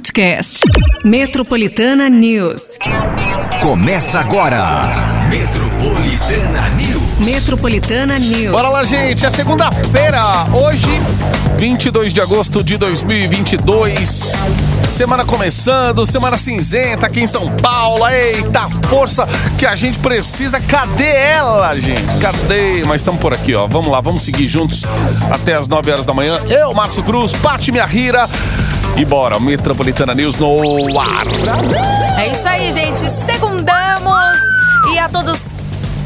podcast. Metropolitana News. Começa agora. Metropolitana News. Metropolitana News. Bora lá, gente. É segunda-feira. Hoje, 22 de agosto de 2022. Semana começando, semana cinzenta aqui em São Paulo. Eita, força que a gente precisa. Cadê ela, gente? Cadê? Mas estamos por aqui, ó. Vamos lá, vamos seguir juntos até as 9 horas da manhã. Eu, Márcio Cruz, Pati Minha Rira. E bora, Metropolitana News no ar. É isso aí, gente. Segundamos e a todos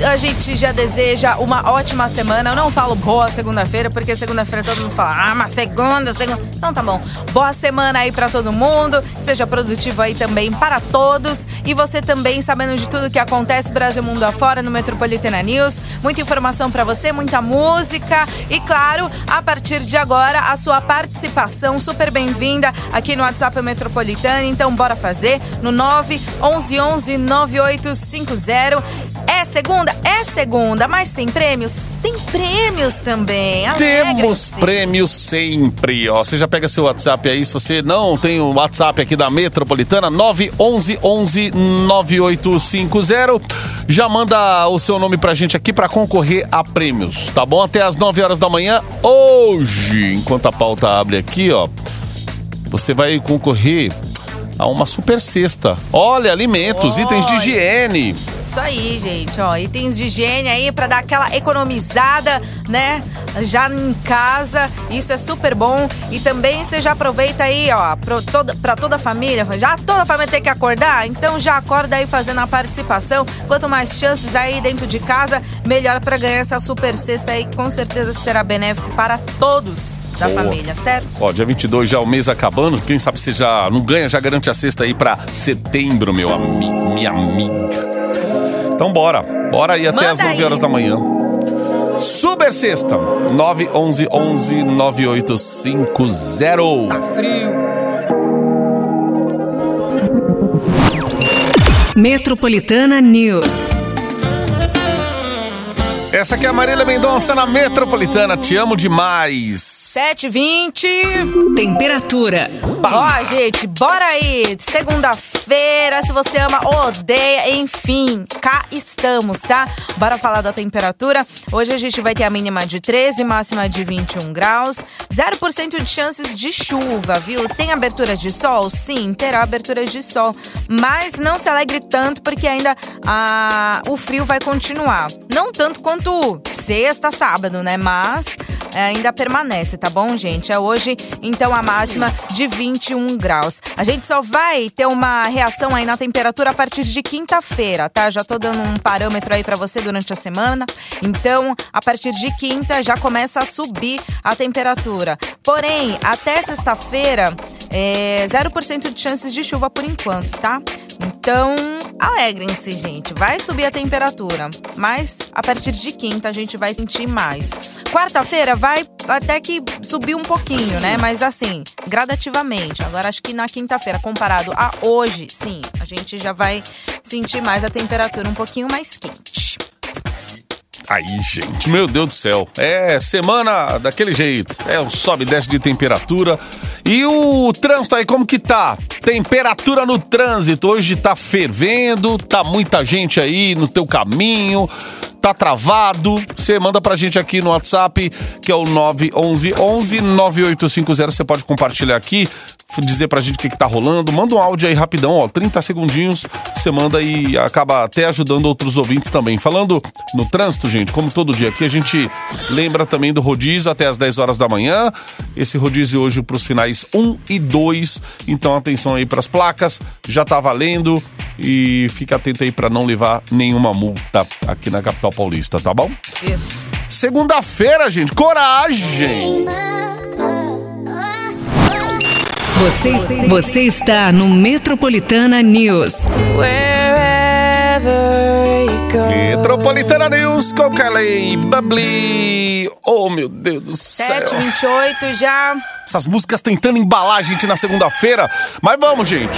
a gente já deseja uma ótima semana. Eu não falo boa segunda-feira, porque segunda-feira todo mundo fala, ah, mas segunda, segunda. Então tá bom. Boa semana aí para todo mundo. Seja produtivo aí também para todos. E você também sabendo de tudo que acontece Brasil mundo afora no Metropolitana News. Muita informação para você, muita música e claro, a partir de agora a sua participação super bem-vinda aqui no WhatsApp Metropolitana. Então bora fazer no 911 9850. É segunda? É segunda, mas tem prêmios? Tem prêmios também. Temos prêmios sempre, ó. Você já pega seu WhatsApp aí, se você não tem o WhatsApp aqui da Metropolitana, 911 9850. Já manda o seu nome pra gente aqui pra concorrer a prêmios, tá bom? Até as 9 horas da manhã hoje, enquanto a pauta abre aqui, ó. Você vai concorrer a uma super cesta. Olha, alimentos, Olha. itens de higiene. Isso aí, gente, ó, itens de higiene aí para dar aquela economizada, né? Já em casa, isso é super bom. E também você já aproveita aí, ó, para toda, pra toda a família. Já toda a família tem que acordar, então já acorda aí fazendo a participação. Quanto mais chances aí dentro de casa, melhor para ganhar essa super cesta aí, com certeza será benéfico para todos da Boa. família, certo? Ó, dia 22 já o mês acabando. Quem sabe você já não ganha, já garante a cesta aí pra setembro, meu amigo, minha amiga. Então bora, bora aí até Manda as 9 aí. horas da manhã. Super sexta, 911 11 9850. Tá frio. Metropolitana News. Essa aqui é a Marília Mendonça na Metropolitana. Te amo demais. 7h20. Temperatura. Ó, gente, bora aí! Segunda-feira, se você ama odeia, enfim, cá estamos, tá? Bora falar da temperatura. Hoje a gente vai ter a mínima de 13, máxima de 21 graus, 0% de chances de chuva, viu? Tem abertura de sol? Sim, terá abertura de sol, mas não se alegre tanto porque ainda a, o frio vai continuar. Não tanto quanto sexta, sábado, né? Mas é, ainda permanece, tá bom, gente? É hoje, então, a máxima de 21 graus. A gente só vai ter uma reação aí na temperatura a partir de quinta-feira, tá? Já tô dando um parâmetro aí pra você durante a semana. Então, a partir de quinta já começa a subir a temperatura. Porém, até sexta-feira, é 0% de chances de chuva por enquanto, tá? Então, alegrem-se, gente. Vai subir a temperatura, mas a partir de quinta a gente vai sentir mais. Quarta-feira vai até que subir um pouquinho, né? Mas assim, gradativamente. Agora acho que na quinta-feira, comparado a hoje, sim, a gente já vai sentir mais a temperatura um pouquinho mais quente. Aí, gente, meu Deus do céu. É semana daquele jeito. É o sobe e desce de temperatura. E o trânsito aí, como que tá? Temperatura no trânsito. Hoje tá fervendo, tá muita gente aí no teu caminho. Tá travado, você manda pra gente aqui no WhatsApp, que é o 911 11 9850. Você pode compartilhar aqui, dizer pra gente o que, que tá rolando. Manda um áudio aí rapidão, ó, 30 segundinhos. Você manda e acaba até ajudando outros ouvintes também. Falando no trânsito, gente, como todo dia aqui, a gente lembra também do rodízio até as 10 horas da manhã. Esse rodízio hoje pros finais 1 e 2. Então atenção aí pras placas, já tá valendo. E fica atento aí pra não levar nenhuma multa aqui na capital paulista, tá bom? Isso. Segunda-feira, gente, coragem! Você, você está no Metropolitana News. Wherever you go. Metropolitana News com Kelly Bubbly. Oh, meu Deus do céu. 7h28 já. Essas músicas tentando embalar a gente na segunda-feira. Mas vamos, gente.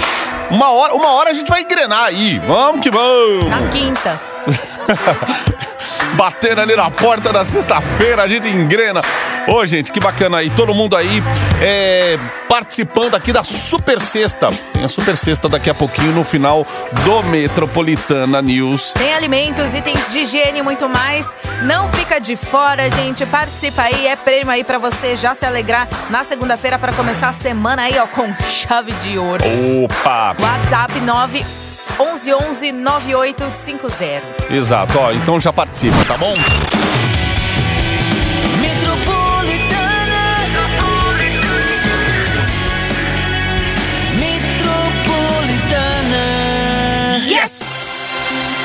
Uma hora, uma hora a gente vai engrenar aí. Vamos que vamos. Na quinta. Batendo ali na porta da sexta-feira, a gente engrena. Ô, gente, que bacana aí. Todo mundo aí é, participando aqui da Super Sexta. Tem a Super Sexta daqui a pouquinho no final do Metropolitana News. Tem alimentos, itens de higiene e muito mais. Não fica de fora, gente. Participa aí, é prêmio aí pra você já se alegrar na segunda-feira pra começar a semana aí, ó, com chave de ouro. Opa! WhatsApp 9 11 9850. Exato, ó. Então já participa, tá bom?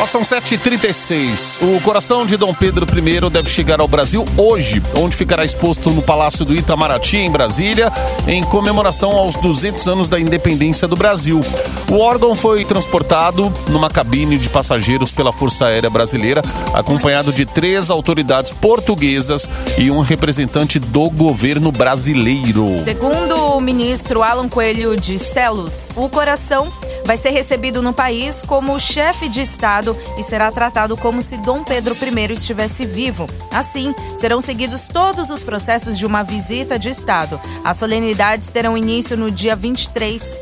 Ó, são 7h36. O coração de Dom Pedro I deve chegar ao Brasil hoje, onde ficará exposto no Palácio do Itamaraty, em Brasília, em comemoração aos 200 anos da independência do Brasil. O órgão foi transportado numa cabine de passageiros pela Força Aérea Brasileira, acompanhado de três autoridades portuguesas e um representante do governo brasileiro. Segundo o ministro Alan Coelho de Celos, o coração vai ser recebido no país como chefe de Estado e será tratado como se Dom Pedro I estivesse vivo. Assim, serão seguidos todos os processos de uma visita de Estado. As solenidades terão início no dia 23,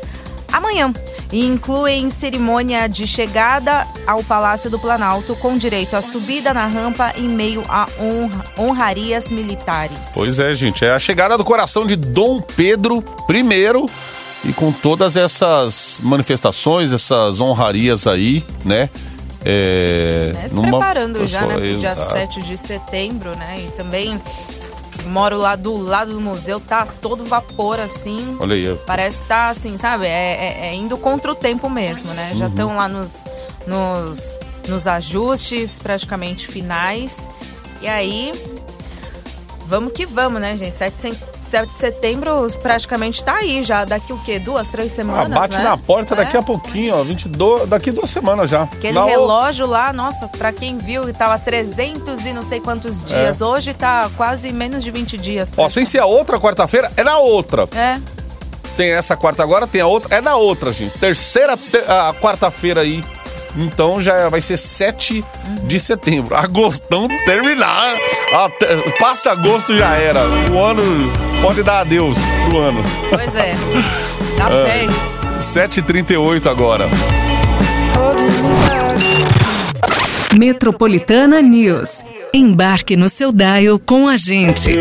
amanhã, e incluem cerimônia de chegada ao Palácio do Planalto, com direito à subida na rampa em meio a honra, honrarias militares. Pois é, gente, é a chegada do coração de Dom Pedro I e com todas essas manifestações, essas honrarias aí, né? É, Né, Se numa preparando já, né, pro dia Exato. 7 de setembro, né? E também moro lá do lado do museu, tá todo vapor assim. Olha aí. Parece que tá assim, sabe? É, é- é indo contra o tempo mesmo, né? Uhum. Já estão lá nos, nos, nos ajustes praticamente finais. E aí, vamos que vamos, né, gente? 7, de- 7 de setembro praticamente tá aí já. Daqui o quê? Duas, três Ah, semanas, bate né? na porta daqui É. a pouquinho, ó. 22, daqui duas semanas já. Aquele Na o- relógio lá, nossa, pra quem viu, tava 300 e não sei quantos dias. Hoje tá quase menos de 20 dias. É. Ó, sem ser a outra quarta-feira, é na outra. É, Tem essa quarta agora, tem a outra, é na outra, gente. Terceira te- quarta-feira aí. Então já vai ser 7 de setembro. Agostão terminar. Até- passa agosto já era. O ano pode dar adeus pro ano. pois é. Tá É. bem. 7h38 agora. Metropolitana News. Embarque no seu dial com a gente.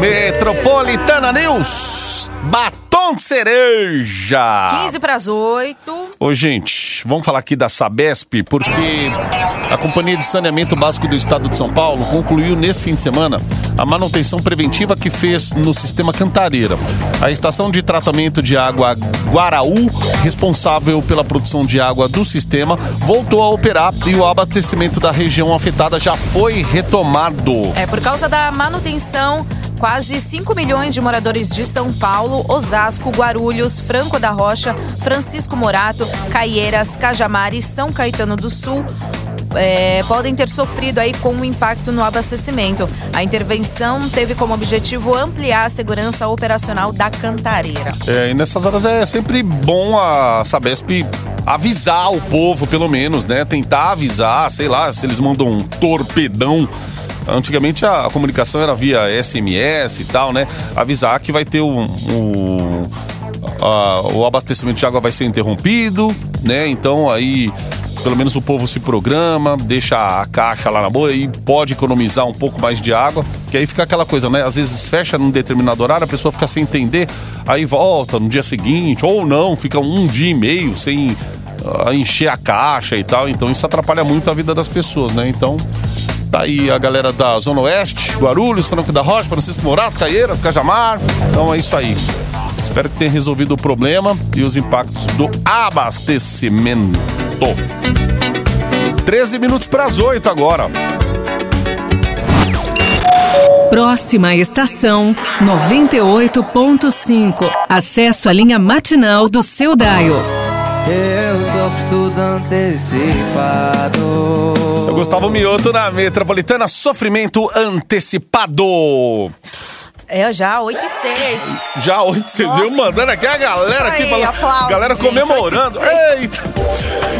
Metropolitana News. Batom de cereja. 15 pras 8. Ô, gente, vamos falar aqui da Sabesp, porque a Companhia de Saneamento Básico do Estado de São Paulo concluiu nesse fim de semana a manutenção preventiva que fez no sistema Cantareira. A estação de tratamento de água Guaraú, responsável pela produção de água do sistema, voltou a operar e o abastecimento da região afetada já foi retomado. É, por causa da manutenção, quase 5 milhões de moradores de São Paulo, Osasco, Guarulhos, Franco da Rocha, Francisco Morato, Caieiras, Cajamar e São Caetano do Sul é, podem ter sofrido aí com um impacto no abastecimento. A intervenção teve como objetivo ampliar a segurança operacional da cantareira. É, e nessas horas é sempre bom a Sabesp avisar o povo, pelo menos, né? Tentar avisar, sei lá, se eles mandam um torpedão. Antigamente a comunicação era via SMS e tal, né? Avisar que vai ter um. um- a- o abastecimento de água vai ser interrompido, né? Então aí pelo menos o povo se programa, deixa a caixa lá na boa e pode economizar um pouco mais de água, que aí fica aquela coisa, né? Às vezes fecha num determinado horário, a pessoa fica sem entender, aí volta no dia seguinte, ou não, fica um dia e meio sem ah, encher a caixa e tal, então isso atrapalha muito a vida das pessoas, né? Então, tá aí a galera da Zona Oeste, Guarulhos, Franco da Rocha, Francisco Morato, Caieiras, Cajamar, então é isso aí. Espero que tenha resolvido o problema e os impactos do abastecimento. 13 minutos para as 8 agora. Próxima estação 98.5. Acesso à linha matinal do seu dial. Eu sofro tudo antecipado. Seu Gustavo Mioto na Metropolitana, sofrimento antecipado. É já, 8 e 6. Já hoje você Nossa. viu mandando aqui a galera aqui falando, galera comemorando. e Eita!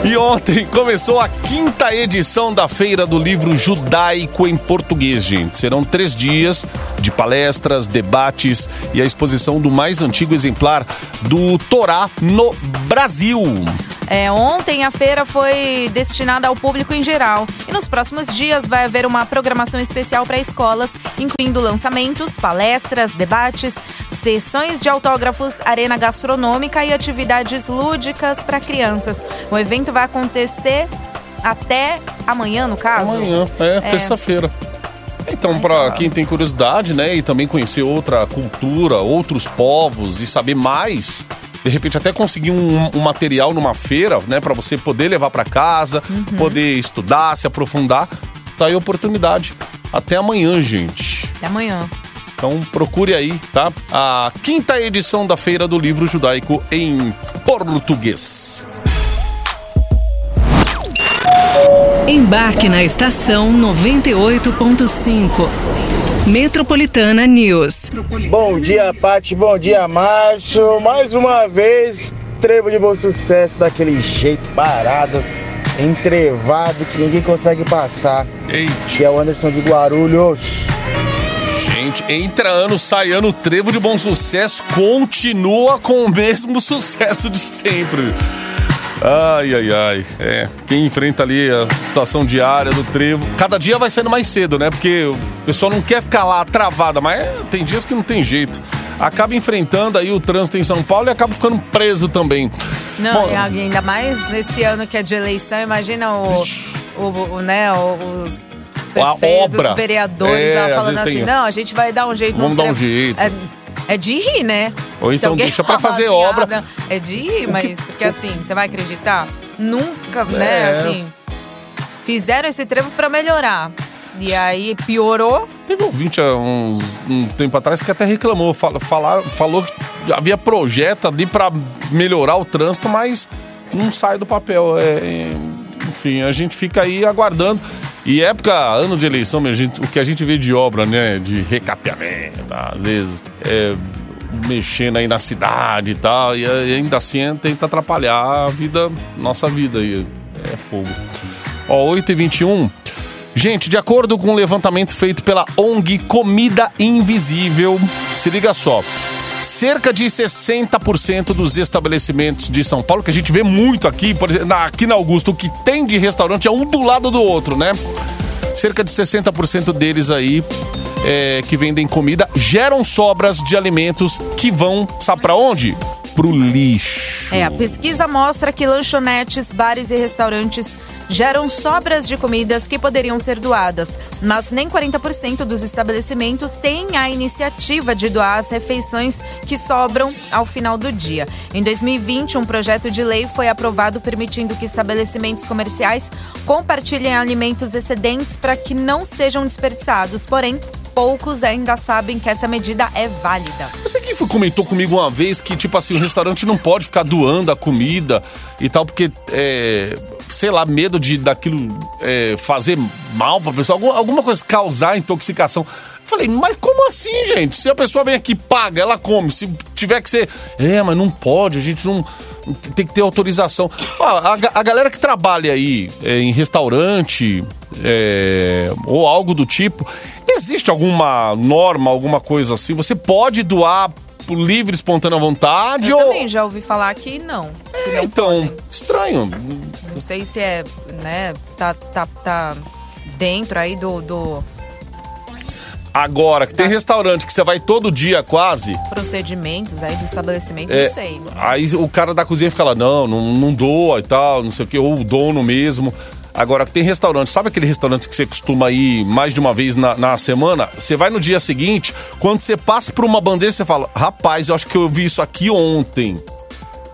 E ontem começou a quinta edição da Feira do Livro Judaico em Português, gente. Serão três dias de palestras, debates e a exposição do mais antigo exemplar do Torá no Brasil. É, ontem a feira foi destinada ao público em geral e nos próximos dias vai haver uma programação especial para escolas, incluindo lançamentos, palestras, debates, sessões de autógrafos, arena gastronômica e atividades lúdicas para crianças. O evento vai acontecer até amanhã, no caso? Amanhã, é, terça-feira. Então, para quem tem curiosidade, né, e também conhecer outra cultura, outros povos e saber mais, de repente até conseguir um, um material numa feira, né, para você poder levar para casa, poder estudar, se aprofundar, tá aí a oportunidade. Até amanhã, gente. Até amanhã. Então procure aí, tá? A quinta edição da Feira do Livro Judaico em português. Embarque na estação 98.5. Metropolitana News. Bom dia, Pati. Bom dia, Márcio. Mais uma vez, trevo de bom sucesso daquele jeito parado, entrevado, que ninguém consegue passar. Eita. Que é o Anderson de Guarulhos. Gente, entra ano, sai ano, trevo de bom sucesso, continua com o mesmo sucesso de sempre. Ai, ai, ai. É, quem enfrenta ali a situação diária do trevo. Cada dia vai sendo mais cedo, né? Porque o pessoal não quer ficar lá travada, mas é, tem dias que não tem jeito. Acaba enfrentando aí o trânsito em São Paulo e acaba ficando preso também. Não, Bom, e ainda mais nesse ano que é de eleição, imagina o, o, o, né, os prefeitos, os vereadores É, lá falando assim, tem- não, a gente vai dar um jeito. Vamos dar um trevo." jeito. É, é de rir, né? Ou então deixa pra falar fazer assim, obra. ah, não, é de rir, mas porque assim, você vai acreditar? Nunca, né, É. assim, fizeram esse trevo pra melhorar. E aí piorou. Teve um ouvinte há uns- um tempo atrás que até reclamou, fala- falar, falou que havia projeto ali pra melhorar o trânsito, mas não sai do papel. É, é, enfim, a gente fica aí aguardando. E época, ano de eleição, minha gente, o que a gente vê de obra, né? De recapeamento, às vezes é, mexendo aí na cidade e tal, e ainda assim tenta atrapalhar a vida, nossa vida aí. É fogo. Ó, 8h21. Gente, de acordo com um levantamento feito pela ONG Comida Invisível, se liga só. Cerca de 60% dos estabelecimentos de São Paulo, que a gente vê muito aqui, por exemplo, aqui na Augusto, o que tem de restaurante é um do lado do outro, né? Cerca de 60% deles aí é, que vendem comida geram sobras de alimentos que vão, sabe pra onde? Pro lixo. É, a pesquisa mostra que lanchonetes, bares e restaurantes geram sobras de comidas que poderiam ser doadas, mas nem 40% dos estabelecimentos têm a iniciativa de doar as refeições que sobram ao final do dia. Em 2020, um projeto de lei foi aprovado permitindo que estabelecimentos comerciais compartilhem alimentos excedentes para que não sejam desperdiçados, porém, poucos ainda sabem que essa medida é válida. Você que comentou comigo uma vez que, tipo assim, o restaurante não pode ficar doando a comida e tal, porque, é, sei lá, medo de daquilo é, fazer mal pra pessoa, alguma, coisa causar intoxicação. Falei, mas como assim, gente? Se a pessoa vem aqui paga, ela come. Se tiver que ser. É, mas não pode, a gente não. Tem que ter autorização. A, a galera que trabalha aí é, em restaurante é, ou algo do tipo, existe alguma norma, alguma coisa assim? Você pode doar por livre, espontânea vontade? Eu ou... também já ouvi falar que não. Que não então, podem. estranho. Não sei se é, né, tá, tá, tá dentro aí do, do Agora, que tem restaurante que você vai todo dia quase. procedimentos aí do estabelecimento, É, não sei. Aí o cara da cozinha fica lá, não, não, não doa e tal, não sei o que, ou o dono mesmo. Agora, tem restaurante, sabe aquele restaurante que você costuma ir mais de uma vez na, na semana? Você vai no dia seguinte, quando você passa por uma bandeja, você fala, rapaz, eu acho que eu vi isso aqui ontem.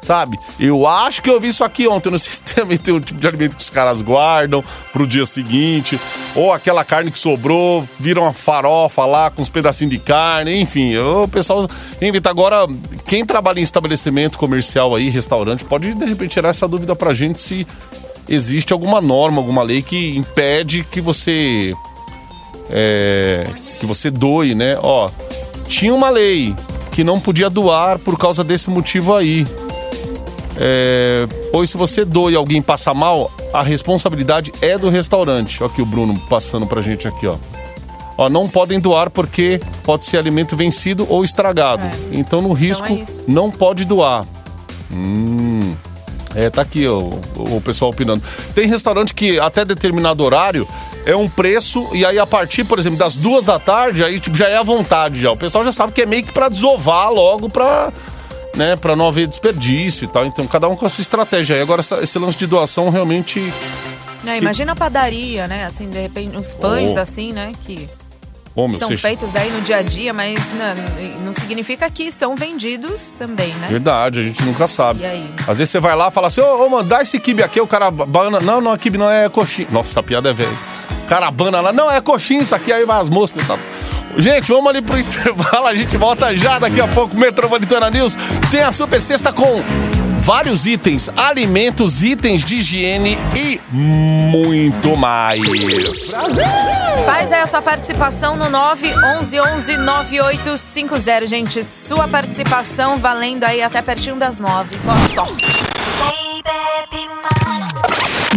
Sabe? Eu acho que eu vi isso aqui ontem. Sei se também tem um tipo de alimento que os caras guardam pro dia seguinte. Ou aquela carne que sobrou, vira uma farofa lá com uns pedacinhos de carne. Enfim, o pessoal inventa. Agora, quem trabalha em estabelecimento comercial aí, restaurante, pode de repente tirar essa dúvida pra gente se existe alguma norma, alguma lei que impede que você. é, que você doe, né? Ó, tinha uma lei que não podia doar por causa desse motivo aí. É, pois se você doa e alguém passa mal, a responsabilidade é do restaurante. Olha aqui o Bruno passando pra gente aqui, ó. Ó, não podem doar porque pode ser alimento vencido ou estragado. É. Então, no risco, isso. não pode doar. Hum. É, tá aqui ó, o pessoal opinando. Tem restaurante que até determinado horário é um preço, e aí a partir, por exemplo, das duas da tarde, aí tipo, já é à vontade já. O pessoal já sabe que é meio que pra desovar logo pra, né, pra não haver desperdício e tal. Então, cada um com a sua estratégia. aí. agora, essa- esse lance de doação realmente. Não, imagina a padaria, né? Assim, de repente, os pães, Oh. assim, né? Que Meu, são feitos aí no dia a dia, mas não, não significa que são vendidos também, né? Verdade, a gente nunca sabe. E aí? Às vezes você vai lá e fala assim, ô, mano, dá esse kibe aqui, o cara bana. Não, não, kibe não é coxinha. Nossa, a piada é velha. O cara bana lá, não, é coxinha isso aqui, aí vai as moscas e tal. Gente, vamos ali pro intervalo, a gente volta já daqui a pouco. Metropolitana News tem a super sexta com vários itens, alimentos, itens de higiene e muito mais. Faz aí a sua participação no 911 9850, gente. Sua participação valendo aí até pertinho das 9. Boa sorte.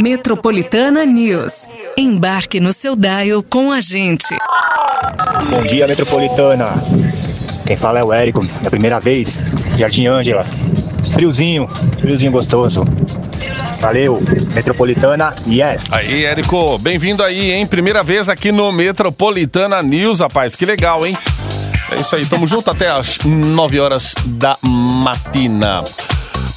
Metropolitana News. Embarque no seu dial com a gente. Bom dia, Metropolitana. Quem fala é o Érico, é a primeira vez. Jardim Ângela. Friozinho, friozinho gostoso. Valeu, Metropolitana, yes. Aí, Érico, bem-vindo aí, hein? Primeira vez aqui no Metropolitana News, rapaz. Que legal, hein? É isso aí, tamo junto até às 9 horas da matina.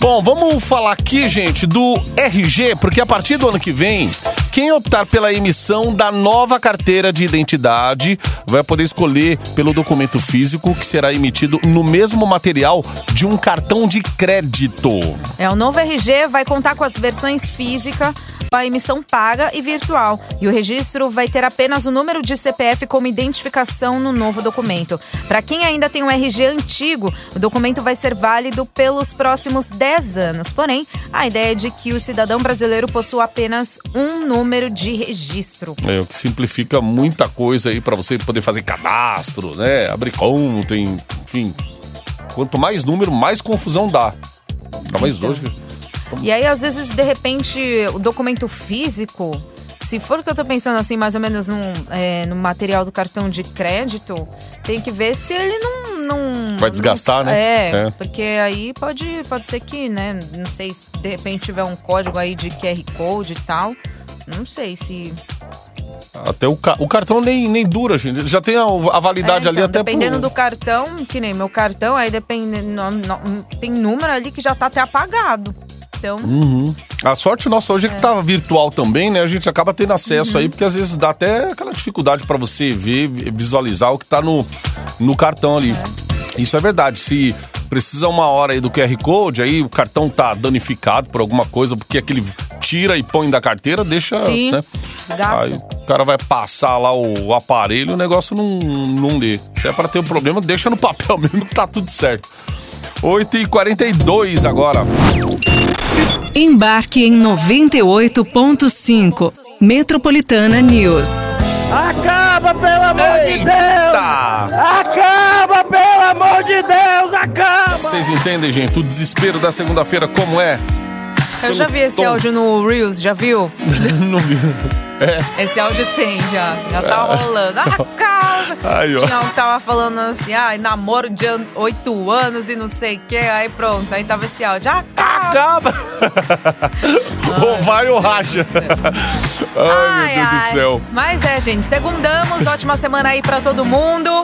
Bom, vamos falar aqui, gente, do RG, porque a partir do ano que vem, quem optar pela emissão da nova carteira de identidade vai poder escolher pelo documento físico que será emitido no mesmo material de um cartão de crédito. É, o novo RG vai contar com as versões física, a emissão paga e virtual. E o registro vai ter apenas o número de CPF como identificação no novo documento. Para quem ainda tem um RG antigo, o documento vai ser válido pelos próximos 10 anos. Porém, a ideia é de que o cidadão brasileiro possua apenas um número de registro. É, o que simplifica muita coisa aí pra você poder fazer cadastro, né? Abrir conta, enfim. Quanto mais número, mais confusão dá. Ainda mais Então. hoje. E aí, às vezes, de repente, o documento físico, se for o que eu tô pensando assim, mais ou menos num, é, no material do cartão de crédito, tem que ver se ele não. não Vai desgastar, não- né? É, É. porque aí pode, pode ser que, né? Não sei se de repente tiver um código aí de QR Code e tal. Não sei se. Até o, ca- o cartão nem, nem dura, gente. Já tem a, a validade É, ali então, até Dependendo pro... do cartão, que nem meu cartão, aí depende. no- no- tem número ali que já tá até apagado. Então. Uhum. A sorte nossa hoje é que tá virtual também, né? A gente acaba tendo acesso Uhum. aí, porque às vezes dá até aquela dificuldade pra você ver, visualizar o que tá no, no cartão ali. Isso é verdade. Se precisa uma hora aí do QR Code, aí o cartão tá danificado por alguma coisa, porque aquele tira e põe da carteira, deixa, Sim, né? Aí o cara vai passar lá o aparelho, o negócio não, não lê. Se é pra ter um problema, deixa no papel mesmo que tá tudo certo. 8h42 agora. Embarque em 98.5. Metropolitana News. Acaba, pelo amor de Deus! Eita! Acaba, pelo amor de Deus! Acaba! Vocês entendem, gente, o desespero da segunda-feira como é? Eu já vi esse tom. áudio no Reels, já viu? não vi. É. Esse áudio tem já. Já tá rolando. Ah, casa! Aí, ó. Tinha um que tava falando assim, ah, namoro de oito anos e não sei o que. Aí pronto, aí tava esse áudio. Ah, casa! Acaba! vai ou racha. Ai, meu Deus do céu. Mas é, gente, segundamos. Ótima semana aí pra todo mundo.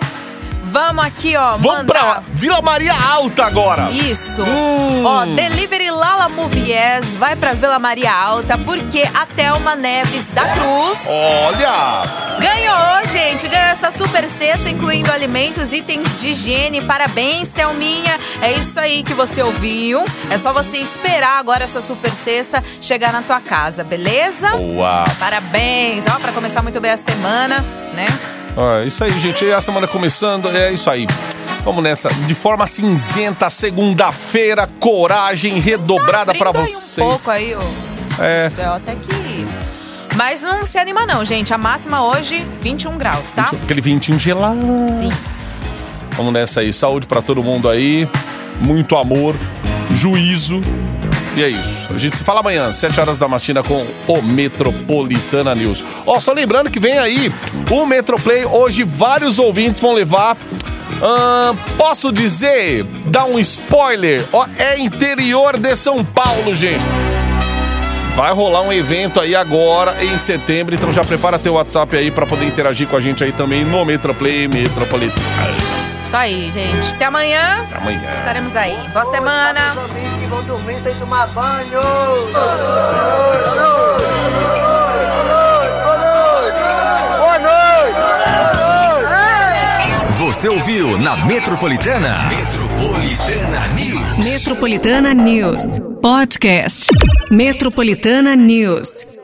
Vamos aqui, ó. Vamos pra Vila Maria Alta agora. Isso. Hum. Ó, Delivery Lala Movies vai pra Vila Maria Alta porque a Thelma Neves da Cruz Olha! ganhou, gente. Ganhou essa super cesta, incluindo alimentos, itens de higiene. Parabéns, Thelminha. É isso aí que você ouviu. É só você esperar agora essa super cesta chegar na tua casa, beleza? Boa! Parabéns. Ó, pra começar muito bem a semana, né? É isso aí, gente. E a semana começando, é isso aí. Vamos nessa. De forma cinzenta, segunda-feira, coragem redobrada pra Abrindo aí você. um pouco aí, ó. É. Céu, até que... Mas não se anima não, gente. A máxima hoje, 21 graus, tá? Aquele ventinho gelado. Sim. Vamos nessa aí. Saúde pra todo mundo aí. Muito amor, juízo E é isso. A gente se fala amanhã, 7 horas da matina, com o Metropolitana News. Ó, só lembrando que vem aí o Metroplay. Hoje vários ouvintes vão levar. posso dizer, dar um spoiler? Ó, é interior de São Paulo, gente. Vai rolar um evento aí agora em setembro, então já prepara teu WhatsApp aí pra poder interagir com a gente aí também no Metroplay Metropolitana. Isso aí, gente. Até amanhã. Até amanhã. Estaremos aí. Boa semana. que vão dormir sem tomar banho. Boa noite. Você ouviu na Metropolitana? Metropolitana News. Metropolitana News. Podcast. Metropolitana News.